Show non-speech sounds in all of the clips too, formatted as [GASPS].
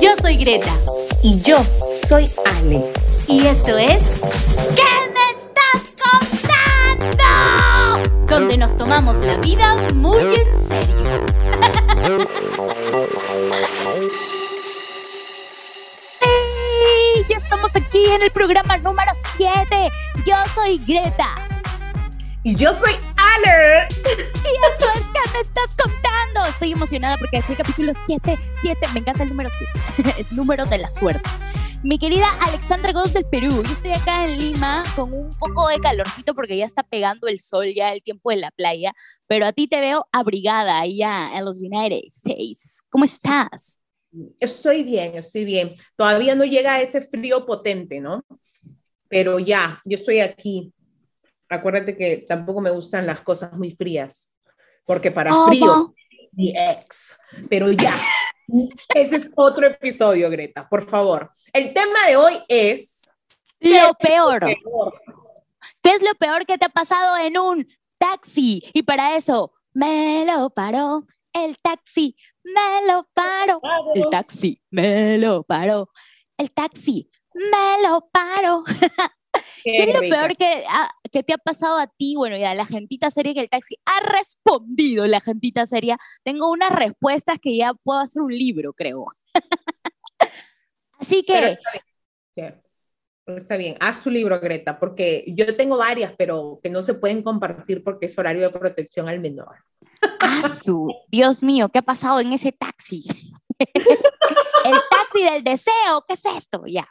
Yo soy Greta. Y yo soy Ale. Y esto es. ¿Qué me estás contando? Donde nos tomamos la vida muy en serio. ¡Sí! Ya estamos aquí en el programa número 7. Yo soy Greta. Y yo soy Ale. Y esto es ¿Qué me estás contando? Estoy emocionada porque es el capítulo 7. 7, me encanta el número 7. [LAUGHS] es número de la suerte. Mi querida Alexandra Gómez del Perú, yo estoy acá en Lima con un poco de calorcito porque ya está pegando el sol, ya el tiempo de la playa, pero a ti te veo abrigada allá en los United States. ¿Cómo estás? Estoy bien, estoy bien. Todavía no llega ese frío potente, ¿no? Pero ya, yo estoy aquí. Acuérdate que tampoco me gustan las cosas muy frías, porque para ¿Cómo? frío, mi ex. Pero ya, ese es otro episodio, Greta, por favor. El tema de hoy es... Lo peor. peor? ¿Qué es lo peor que te ha pasado en un taxi? Y para eso, me lo paró el taxi, me lo paró. El taxi, me lo paró. El taxi, me lo paró. [LAUGHS] ¿Qué es lo rica. peor que, ah, que te ha pasado a ti? Bueno, ya la gentita seria que el taxi ha respondido, la gentita seria. Tengo unas respuestas que ya puedo hacer un libro, creo. [LAUGHS] Así que, está bien. Bien. Está bien, haz tu libro, Greta, porque yo tengo varias, pero que no se pueden compartir porque es horario de protección al menor. [LAUGHS] ¡Asu! Dios mío, ¿qué ha pasado en ese taxi? [LAUGHS] el taxi del deseo, ¿qué es esto? Ya.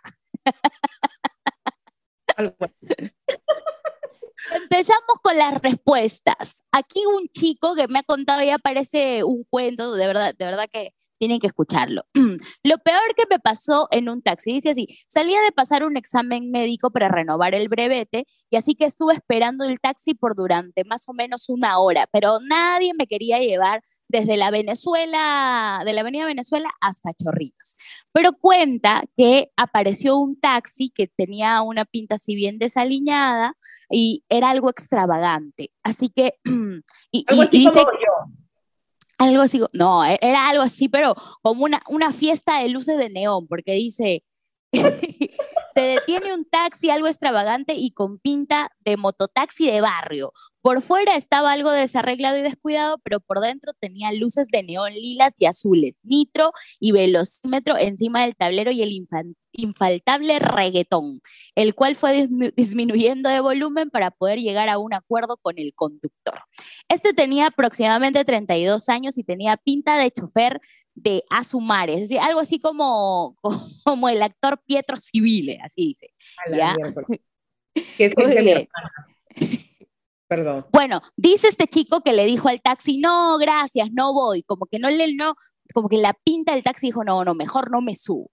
Empezamos con las respuestas. Aquí un chico que me ha contado ya parece un cuento, de verdad, de verdad que tienen que escucharlo. [CLEARS THROAT] Lo peor que me pasó en un taxi, dice así, salía de pasar un examen médico para renovar el brevete y así que estuve esperando el taxi por durante más o menos una hora, pero nadie me quería llevar desde la Venezuela, de la avenida Venezuela hasta Chorrillos. Pero cuenta que apareció un taxi que tenía una pinta así bien desaliñada y era algo extravagante. Así que, [CLEARS THROAT] y, Algo y así dice como yo. algo así, no, e- era algo así, pero como una, una fiesta de luces de neón, porque dice, [LAUGHS] se detiene un taxi algo extravagante y con pinta de mototaxi de barrio. Por fuera estaba algo desarreglado y descuidado, pero por dentro tenía luces de neón lilas y azules, nitro y velocímetro encima del tablero y el infaltable reggaetón, el cual fue dismi- disminuyendo de volumen para poder llegar a un acuerdo con el conductor. Este tenía aproximadamente 32 años y tenía pinta de chofer de Azumares, es decir, algo así como, [LAUGHS] como el actor Pietro Civile, así dice. Ya. [LAUGHS] Que es Muy el de mi bien. hermana. Bueno, dice este chico que le dijo al taxi, no, gracias, no voy, como que no le, no, como que la pinta del taxi dijo, no, no, mejor no me subo.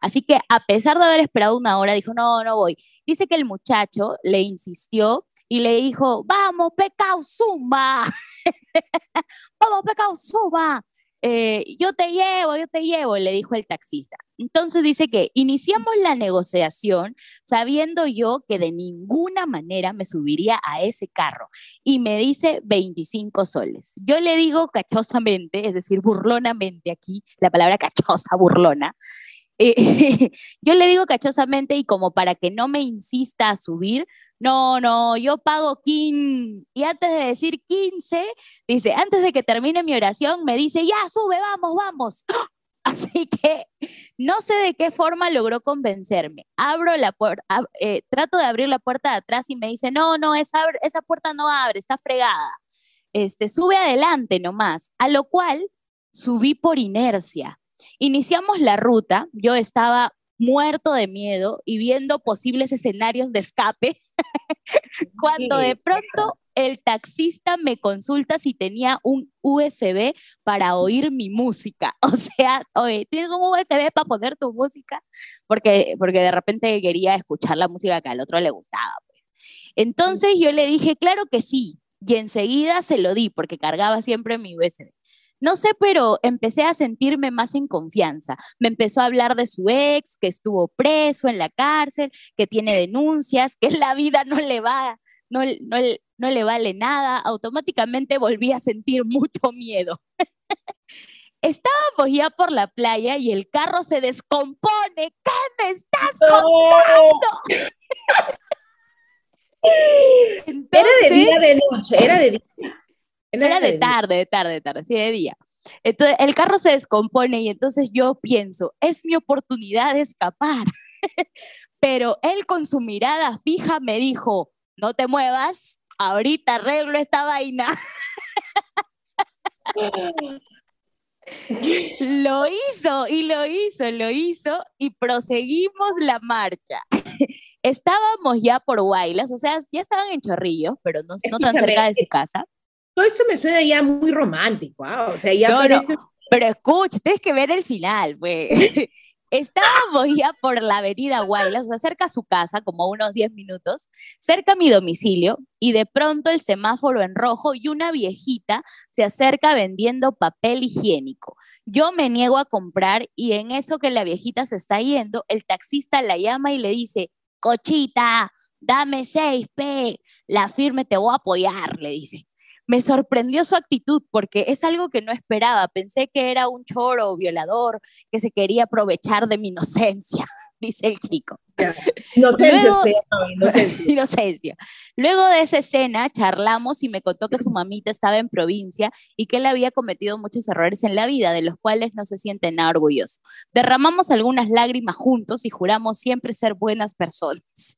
Así que a pesar de haber esperado una hora, dijo, no, no voy. Dice que el muchacho le insistió y le dijo, vamos, pecado, zumba, [LAUGHS] vamos, zumba, Eh, yo te llevo, yo te llevo, le dijo el taxista. Entonces dice que iniciamos la negociación sabiendo yo que de ninguna manera me subiría a ese carro y me dice 25 soles. Yo le digo cachosamente, es decir, burlonamente aquí, la palabra cachosa, burlona. Eh, [LAUGHS] yo le digo cachosamente y como para que no me insista a subir, no, no, yo pago 15. Y antes de decir 15, dice, antes de que termine mi oración, me dice, ya, sube, vamos, vamos. [GASPS] Así que no sé de qué forma logró convencerme. Abro la puerta, trato de abrir la puerta de atrás y me dice, no, no, esa, esa puerta no abre, está fregada. Este, sube adelante nomás. A lo cual subí por inercia. Iniciamos la ruta, yo estaba muerto de miedo y viendo posibles escenarios de escape, [LAUGHS] cuando de pronto el taxista me consulta si tenía un USB para oír mi música. [LAUGHS] O sea, oye, ¿tienes un USB para poner tu música? Porque, porque de repente quería escuchar la música que al otro le gustaba. Pues. Entonces yo le dije, claro que sí. Y enseguida se lo di porque cargaba siempre mi USB. No sé, pero empecé a sentirme más en confianza. Me empezó a hablar de su ex, que estuvo preso en la cárcel, que tiene denuncias, que la vida no le va, no, no, no le vale nada. Automáticamente volví a sentir mucho miedo. [LAUGHS] Estábamos ya por la playa y el carro se descompone. ¿Qué me estás contando? [LAUGHS] [LAUGHS] era de día de noche, era de día. Era, de, tarde, de tarde, de tarde, sí, de día. Entonces, el carro se descompone y entonces yo pienso, es mi oportunidad de escapar. [LAUGHS] Pero él con su mirada fija me dijo, no te muevas, ahorita arreglo esta vaina. [LAUGHS] lo hizo y lo hizo, lo hizo y proseguimos la marcha. [LAUGHS] Estábamos ya por Guaylas, o sea, ya estaban en Chorrillos, pero no, no tan cerca de su casa. Todo esto me suena ya muy romántico, ¿ah? o sea, ya parece... pero escucha, tienes que ver el final, pues. [LAUGHS] Estábamos ya por la avenida Guaylas, o sea, cerca a su casa, como unos 10 minutos, cerca a mi domicilio, y de pronto el semáforo en rojo y una viejita se acerca vendiendo papel higiénico. Yo me niego a comprar y en eso que la viejita se está yendo, el taxista la llama y le dice, cochita, dame 6P, la firme te voy a apoyar, le dice me sorprendió su actitud porque es algo que no esperaba. Pensé que era un choro o violador que se quería aprovechar de mi inocencia, [LAUGHS] dice el chico. Inocencia, [LAUGHS] inocencia. Luego de esa escena charlamos y me contó que su mamita estaba en provincia y que él había cometido muchos errores en la vida, de los cuales no se siente nada orgulloso. Derramamos algunas lágrimas juntos y juramos siempre ser buenas personas.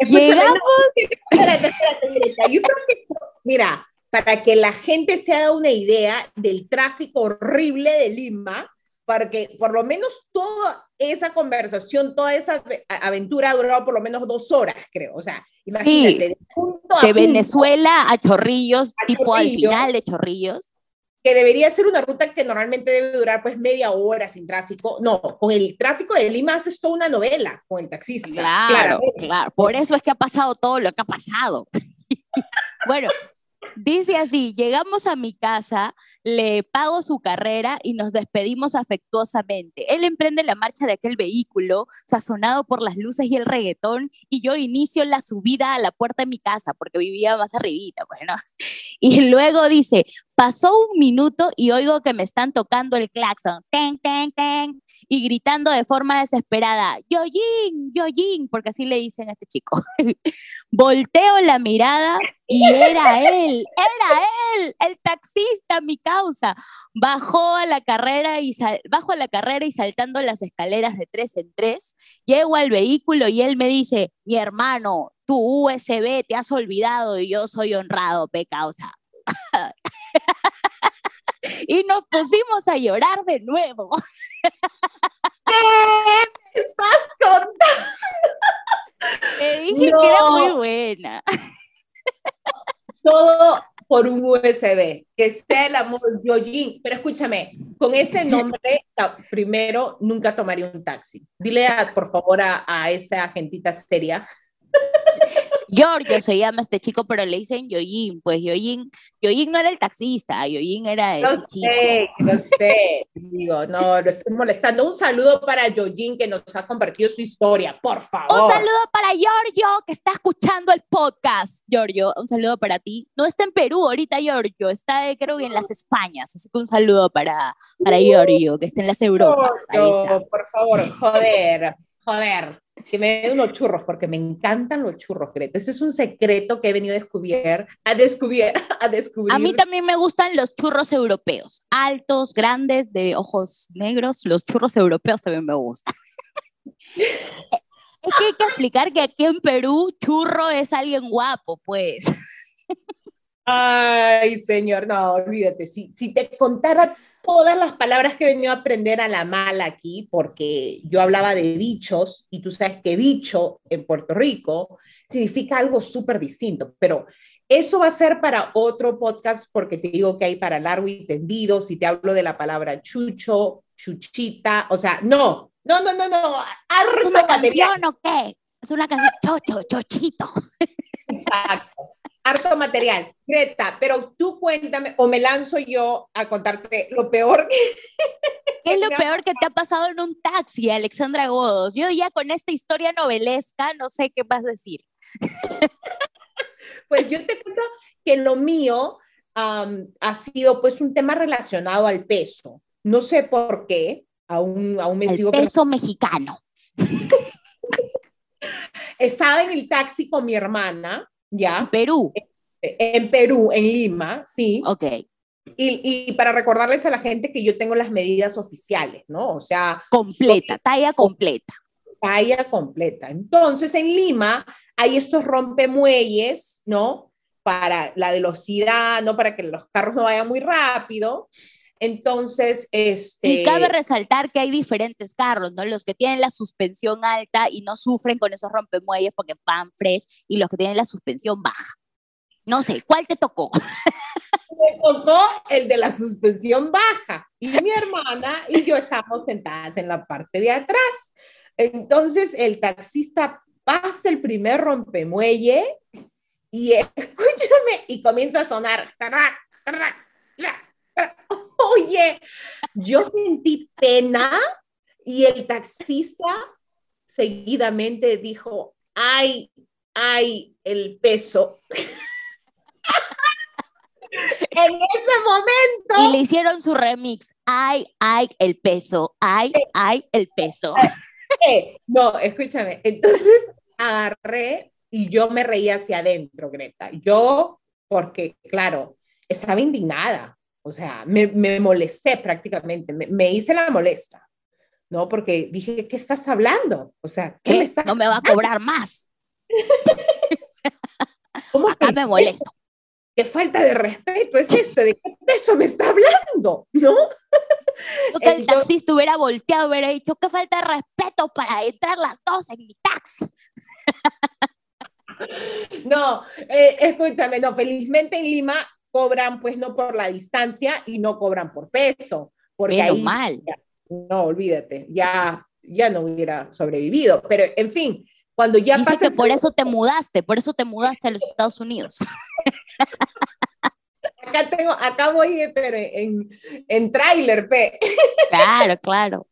Llegamos... espérate, espérate, Yo creo que, mira, para que la gente se haga una idea del tráfico horrible de Lima, para que por lo menos toda esa conversación, toda esa aventura ha durado por lo menos dos horas, creo. O sea, imagínate, de, Venezuela a Chorrillos, tipo al final de Chorrillos. Que debería ser una ruta que normalmente debe durar pues media hora sin tráfico. No, con el tráfico de Lima haces toda una novela con el taxista. Claro, claro. Por eso es que ha pasado todo lo que ha pasado. [LAUGHS] bueno, Dice así, llegamos a mi casa, le pago su carrera y nos despedimos afectuosamente. Él emprende la marcha de aquel vehículo, sazonado por las luces y el reggaetón, y yo inicio la subida a la puerta de mi casa, porque vivía más arribita, bueno. [LAUGHS] Y luego dice, pasó un minuto y oigo que me están tocando el claxon. Ten, ten, ten y gritando de forma desesperada, Yoyin, Yoyin, porque así le dicen a este chico. [LAUGHS] Volteo la mirada y era él, era él, el taxista, mi causa. Bajó a la carrera y bajo a la carrera y saltando las escaleras de tres en tres, llego al vehículo y él me dice, mi hermano, tu USB te has olvidado y yo soy honrado, pe causa. [LAUGHS] y nos pusimos a llorar de nuevo. [LAUGHS] ¿Qué estás contando? Te dije que era muy buena. Todo por un USB, que sea el amor Yojin. Pero escúchame, con ese nombre, primero, nunca tomaría un taxi. Dile, por favor, a, a esa agentita seria Giorgio se llama este chico, pero le dicen Yoyin. Pues Yoyin, Yoyin no era el taxista, Yoyin era el no chico. Sé, no sé, digo, no, lo estoy molestando. Un saludo para Yoyin que nos ha compartido su historia, por favor. Un saludo para Giorgio que está escuchando el podcast. Giorgio, un saludo para ti. No está en Perú ahorita, Giorgio, está creo que en las Españas, así que un saludo para, para Giorgio, que está en las Europas. Ahí está. Por favor, joder, joder que me den unos churros, porque me encantan los churros, Greta. Ese es un secreto que he venido a descubrir, a descubrir, a descubrir. A mí también me gustan los churros europeos, altos, grandes, de ojos negros. Los churros europeos también me gustan. [LAUGHS] es que hay que explicar que aquí en Perú churro es alguien guapo, pues. Ay, señor, no, olvídate. Si, si te contara todas las palabras que he venido a aprender a la mala aquí, porque yo hablaba de bichos y tú sabes que bicho en Puerto Rico significa algo súper distinto, pero eso va a ser para otro podcast porque te digo que hay para largo y tendido, si te hablo de la palabra chucho, chuchita, o sea, no, no, no, no, no, ¿Una canción o qué? Es una canción, chocho, chochito. Exacto harto material. Greta, pero tú cuéntame, o me lanzo yo a contarte lo peor. [LAUGHS] ¿Qué es lo peor que te ha pasado en un taxi, Alexandra Godos? Yo ya con esta historia novelesca no sé qué vas a decir. Pues yo te cuento que lo mío ha sido pues un tema relacionado al peso. no sé por qué, aún, aún me El sigo peso mexicano. [LAUGHS] Estaba en el taxi con mi hermana, ¿ya? Perú. En Perú, en Lima, sí. Ok. Y, y, para recordarles a la gente que yo tengo las medidas oficiales, ¿no? O sea... Completa, soy, talla completa. Talla completa. Entonces, en Lima hay estos rompemuelles, ¿no? Para la velocidad, ¿no? Para que los carros no vayan muy rápido. Entonces, este... Y cabe resaltar que hay diferentes carros, ¿no? Los que tienen la suspensión alta y no sufren con esos rompemuelles porque van fresh y los que tienen la suspensión baja. No sé, ¿cuál te tocó? [LAUGHS] Me tocó el de la suspensión baja y mi hermana y yo estábamos sentadas en la parte de atrás. Entonces el taxista pasa el primer rompemuelle y escúchame y comienza a sonar. [LAUGHS] Oye, yo sentí pena y el taxista seguidamente dijo, ay, ay, el peso. [LAUGHS] en ese momento. Y le hicieron su remix. Ay, ay, el peso. Ay, ay, el peso. [LAUGHS] Eh, no, escúchame. Entonces agarré y yo me reí hacia adentro, Greta. Yo, porque, claro, estaba indignada. O sea, me, me molesté prácticamente. Me, me, hice la molesta. ¿No? Porque dije, ¿qué estás hablando? O sea, ¿qué, ¿Qué? me estás No me va a cobrar más. [LAUGHS] ¿Cómo Acá que me molesto. qué falta de respeto es esto, de qué peso me está hablando, ¿no? [LAUGHS] Yo que el taxista hubiera volteado, hubiera dicho, qué falta de respeto para entrar las dos en mi taxi. [LAUGHS] No, eh, escúchame, no, felizmente en Lima cobran pues no por la distancia y no cobran por peso, porque ahí mal. ya- no, olvídate, ya, ya no hubiera sobrevivido, pero en fin, cuando ya Dice pasa que por eso te mudaste, por eso te mudaste a los Estados Unidos. [LAUGHS] acá tengo, acá voy, pero en, en tráiler, pe. Claro, claro.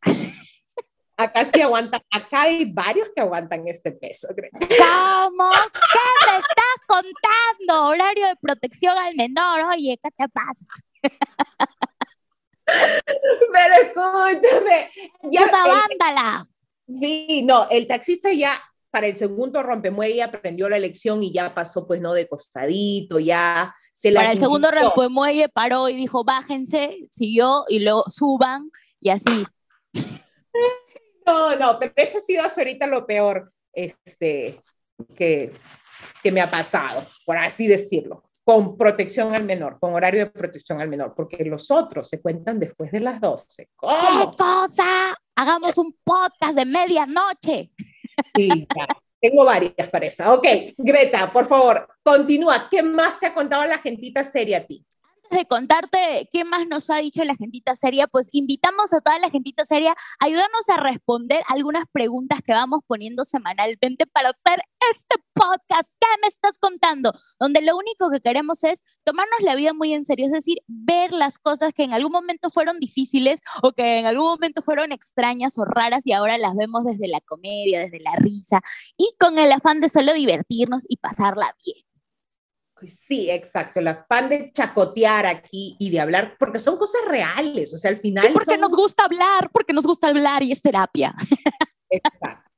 Acá sí aguantan, acá hay varios que aguantan este peso, creo. ¿Cómo? ¿Qué me estás contando? Horario de protección al menor. Oye, ¿qué te pasa? Pero escúchame, ya ¡Puta vándala! Sí, no, el taxista ya para el segundo rompemuelle aprendió la lección y ya pasó, pues, no, de costadito, ya se la Para el segundo repuemuelle paró y dijo, bájense, siguió y luego suban y así. No, no, pero eso ha sido hasta ahorita lo peor este, que, que me ha pasado, por así decirlo, con protección al menor, con horario de protección al menor, porque los otros se cuentan después de las 12. ¿Qué cosa? Hagamos un podcast de medianoche. Sí, ya. Tengo varias para esa. Ok, Greta, por favor, continúa. ¿Qué más te ha contado la gentita seria a ti? Antes de contarte qué más nos ha dicho la gentita seria, pues invitamos a toda la gentita seria a ayudarnos a responder algunas preguntas que vamos poniendo semanalmente para hacer este podcast. ¿Qué me estás contando? Donde lo único que queremos es tomarnos la vida muy en serio, es decir, ver las cosas que en algún momento fueron difíciles o que en algún momento fueron extrañas o raras y ahora las vemos desde la comedia, desde la risa y con el afán de solo divertirnos y pasarla bien. Sí, exacto, el afán de chacotear aquí y de hablar, porque son cosas reales, o sea, al final... Porque son- nos gusta hablar, porque nos gusta hablar y es terapia. Exacto,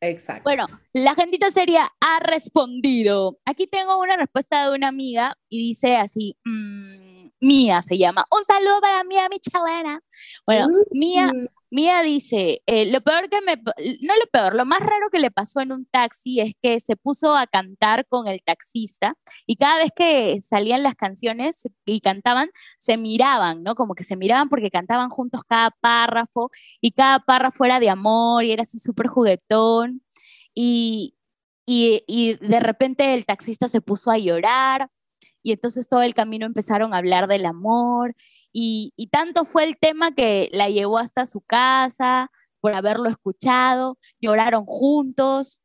exacto. Bueno, la gentita seria ha respondido. Aquí tengo una respuesta de una amiga y dice así, mm, Mía se llama. Un saludo para Mía Michelena. Bueno, Mía, Mm, Mía dice, eh, lo peor que me, no lo peor, lo más raro que le pasó en un taxi es que se puso a cantar con el taxista y cada vez que salían las canciones y cantaban, se miraban, ¿no? Como que se miraban porque cantaban juntos cada párrafo y cada párrafo era de amor y era así súper juguetón y, y de repente el taxista se puso a llorar y entonces todo el camino empezaron a hablar del amor y, tanto fue el tema que la llevó hasta su casa por haberlo escuchado, lloraron juntos.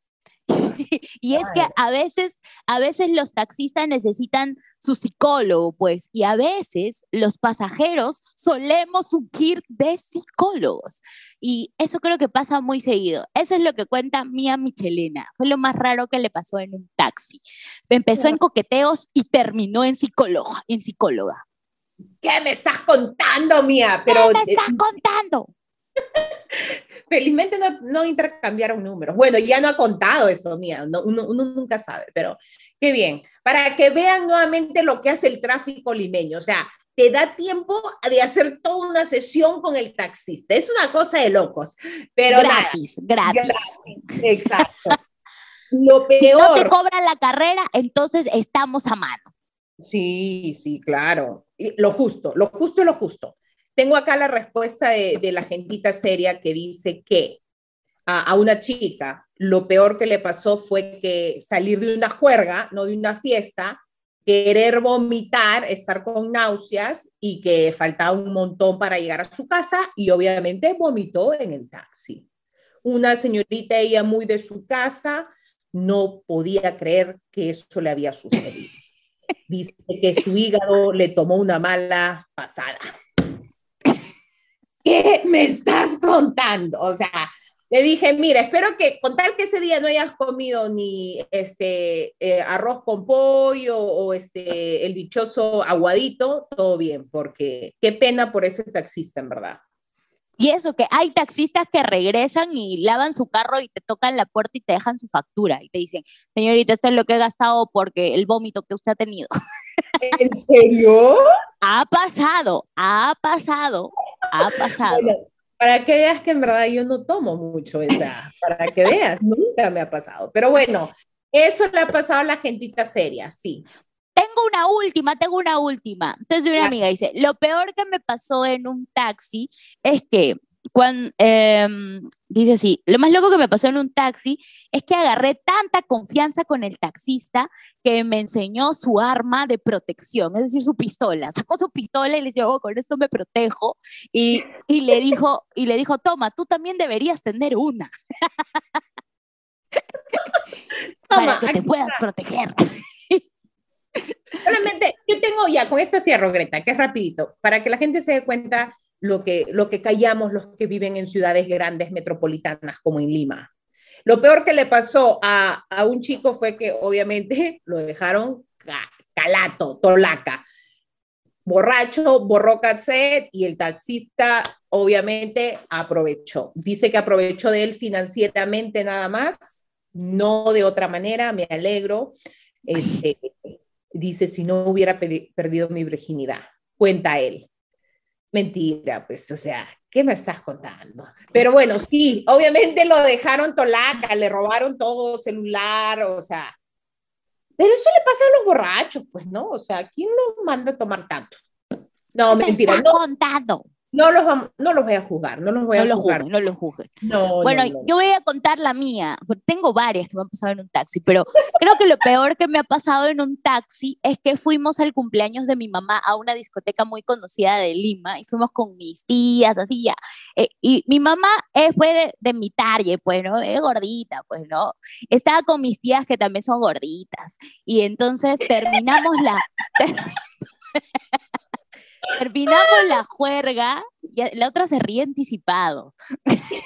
[LAUGHS] y es que a veces, a veces los taxistas necesitan su psicólogo, pues, y a veces los pasajeros solemos fungir de psicólogos. Y eso creo que pasa muy seguido. Eso es lo que cuenta Mía Michelena. Fue lo más raro que le pasó en un taxi. Empezó en coqueteos y terminó en psicóloga, en psicóloga. ¿Qué me estás contando, mía? Pero, ¿Qué me estás contando? Felizmente no, no, intercambiaron números. Bueno, ya no ha contado eso, mía. uno, nunca sabe, pero qué bien. Para que vean nuevamente lo que hace el tráfico limeño. O sea, te da tiempo de hacer toda una sesión con el taxista. Es una cosa de locos. Pero gratis, gratis. Exacto. [LAUGHS] Lo peor. Si no te cobran la carrera, entonces estamos a mano. Sí, sí, claro. Lo justo, lo justo y lo justo. Tengo acá la respuesta de, la gentita seria que dice que a, una chica lo peor que le pasó fue que salir de una juerga, no de una fiesta, querer vomitar, estar con náuseas y que faltaba un montón para llegar a su casa y obviamente vomitó en el taxi. Una señorita, ella muy de su casa, no podía creer que eso le había sucedido. [LAUGHS] Dice que su hígado le tomó una mala pasada. ¿Qué me estás contando? O sea, le dije, mira, espero que con tal que ese día no hayas comido ni este eh, arroz con pollo o este el dichoso aguadito, todo bien, porque qué pena por ese taxista, en verdad. Y eso, que hay taxistas que regresan y lavan su carro y te tocan la puerta y te dejan su factura y te dicen, señorita, esto es lo que he gastado porque el vómito que usted ha tenido. ¿En serio? [LAUGHS] ha pasado, ha pasado, ha pasado. para que veas que en verdad yo no tomo mucho esa, para que veas, nunca me ha pasado. Pero bueno, eso le ha pasado a la gentita seria, sí. Tengo una última, tengo una última. Entonces una amiga dice, lo peor que me pasó en un taxi es que cuando, em, dice así, lo más loco que me pasó en un taxi es que agarré tanta confianza con el taxista que me enseñó su arma de protección, es decir, su pistola. [LAUGHS] Sacó su pistola y le dijo, oh, con esto me protejo. Y, y, le dijo, y le dijo, toma, tú también deberías tener una. [LAUGHS] Para que te puedas proteger. Solamente, yo tengo ya, con esta cierro, Greta, que es rapidito, para que la gente se dé cuenta lo que, lo que callamos los que viven en ciudades grandes metropolitanas como en Lima. Lo peor que le pasó a, a un chico fue que obviamente [LAUGHS] lo dejaron calato, tolaca. Borracho, borró cassette y el taxista obviamente aprovechó. Dice que aprovechó de él financieramente nada más, no de otra manera, me alegro. Este, dice, si no hubiera perdido mi virginidad, cuenta él. Mentira, pues, o sea, ¿qué me estás contando? Pero bueno, sí, obviamente lo dejaron tolaca, le robaron todo, celular, o sea, pero eso le pasa a los borrachos, pues, ¿no? O sea, ¿quién los manda a tomar tanto? No, mentira. no, contando? No los, no los voy a juzgar, no los voy a juzgar. no los juzgues. bueno, yo voy a contar la mía, tengo varias que me han pasado en un taxi, pero creo que lo peor que me ha pasado en un taxi es que fuimos al cumpleaños de mi mamá a una discoteca muy conocida de Lima y fuimos con mis tías, así ya. Eh, y mi mamá eh, fue de, de, mi talle, pues, ¿no? Es gordita, pues, ¿no? Estaba con mis tías que también son gorditas. Y entonces terminamos la... [LAUGHS] Terminamos la juerga y la otra se ríe anticipado. [LAUGHS]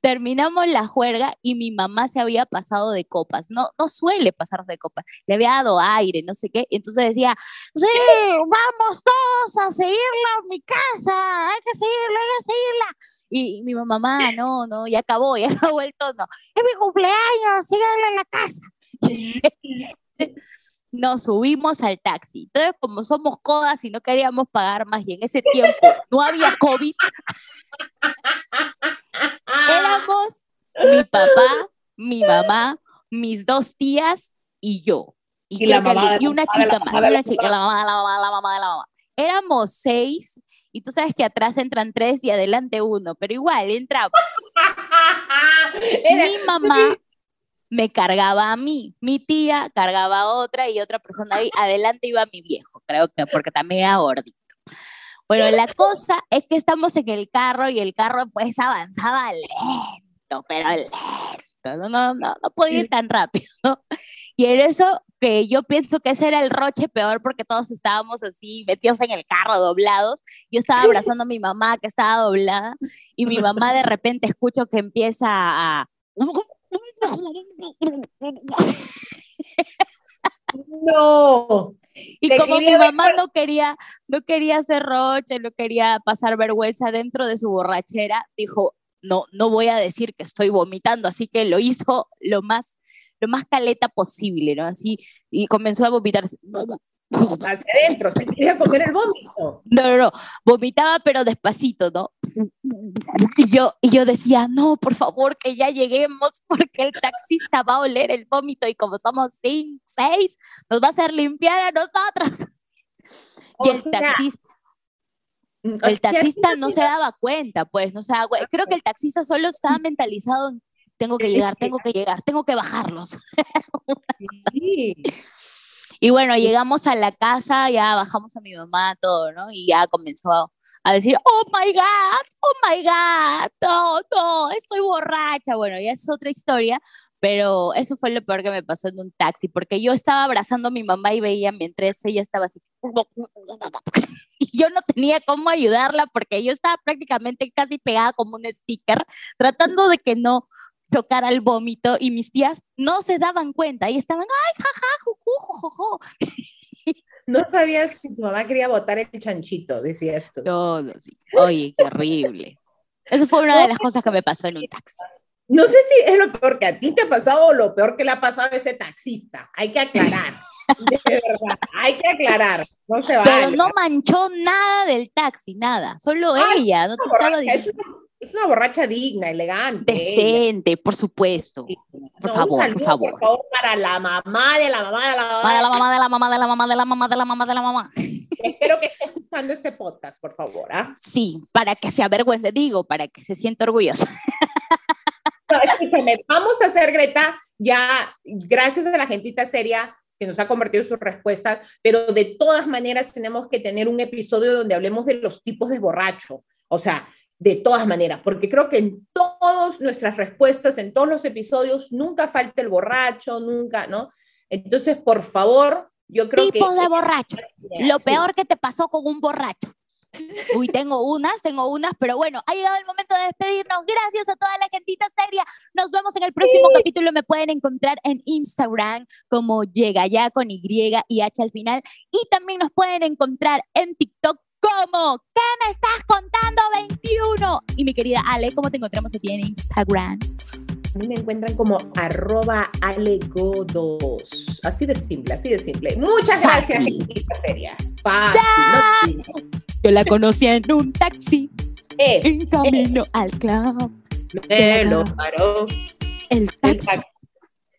Terminamos la juerga y mi mamá se había pasado de copas. No, no suele pasarse de copas. Le había dado aire, no sé qué. entonces decía, sí, vamos todos a seguirla a mi casa. Hay que seguirla, hay que seguirla. Y, mi mamá, no, no, ya acabó, ya [LAUGHS] acabó el tono. Es mi cumpleaños, síganla en la casa. [LAUGHS] nos subimos al taxi. Entonces, como somos codas y no queríamos pagar más, y en ese tiempo no había COVID, [LAUGHS] éramos mi papá, mi mamá, mis dos tías y yo. Y, una chica más, una chica, la mamá, la mamá, la mamá, la mamá. Éramos seis y tú sabes que atrás entran tres y adelante uno, pero igual entramos. [LAUGHS] mi mamá me cargaba a mí, mi tía cargaba a otra y otra persona ahí, adelante iba mi viejo, creo que porque también era gordito. Bueno, la cosa es que estamos en el carro y el carro pues avanzaba lento, pero lento, no, no, no, no podía ir tan rápido. Y en eso que yo pienso que ese era el roche peor porque todos estábamos así metidos en el carro, doblados. Yo estaba abrazando a mi mamá que estaba doblada y mi mamá de repente escucho que empieza a No. Y como mi mamá no quería, no quería hacer roche, no quería pasar vergüenza dentro de su borrachera, dijo, no, no voy a decir que estoy vomitando, así que lo hizo lo más, lo más caleta posible, ¿no? Así, y comenzó a vomitar hacia adentro, se quería comer el vómito. No, no, no, vomitaba pero despacito, ¿no? Y yo, y yo decía, no, por favor, que ya lleguemos [LAUGHS] porque el taxista va a oler el vómito y como somos cinco, seis, nos va a hacer limpiar a nosotros. [LAUGHS] y el taxista... Mm, el taxista no se daba cuenta, pues, no se daba Creo que el taxista solo estaba mentalizado en tengo que llegar, tengo que llegar, tengo que bajarlos. [LAUGHS] sí. Y bueno, llegamos a la casa, ya bajamos a mi mamá, todo, ¿no? Y ya comenzó a, decir, oh my God, oh my God, no, no, estoy borracha. Bueno, ya es otra historia, pero eso fue lo peor que me pasó en un taxi, porque yo estaba abrazando a mi mamá y veía mientras ella estaba así. [LAUGHS] Y yo no tenía cómo ayudarla porque yo estaba prácticamente casi pegada como un sticker, tratando de que no, tocar al vómito y mis tías no se daban cuenta y estaban, ay, jaja, juju, No sabías si tu mamá quería botar el chanchito, decía esto. Todo, sí. Oye, qué horrible. Eso fue una de las cosas que me pasó en un taxi. No sé si es lo peor que a ti te ha pasado o lo peor que le ha pasado a ese taxista. Hay que aclarar. De verdad, hay que aclarar. No se Pero no manchó nada del taxi, nada. Solo ah, ella. No te estaba diciendo. Es una borracha digna, elegante. Decente, por supuesto. Por, favor, por favor, por favor. para la mamá de la mamá de la mamá. De la mamá de la mamá de la mamá de la mamá de la mamá de la mamá. Espero que esté escuchando este podcast, por favor. ¿ah? Sí, para que se avergüence, digo, para que se sienta orgullosa. escúchame, vamos a hacer, Greta, ya, gracias a la gentita seria que nos ha convertido en sus respuestas, pero de todas maneras tenemos que tener un episodio donde hablemos de los tipos de borracho. O sea, de todas maneras, porque creo que en todas nuestras respuestas, en todos los episodios, nunca falta el borracho, nunca, ¿no? Entonces, por favor, yo creo que... Tipo de borracho. Lo peor que te pasó con un borracho. Uy, tengo unas, tengo unas, pero bueno, ha llegado el momento de despedirnos. Gracias a toda la gentita seria. Nos vemos en el próximo capítulo. Me pueden encontrar en Instagram como llega ya con Y y H al final. Y también nos pueden encontrar en TikTok ¿Cómo? ¿Qué me estás contando 21? Y mi querida Ale, ¿cómo te encontramos aquí en Instagram? A mí me encuentran como arroba alegodos. Así de simple, así de simple. Muchas gracias, feria. Fácil, Yo la conocí en un taxi. Eh, en camino eh. al club. Me lo paró. El taxi.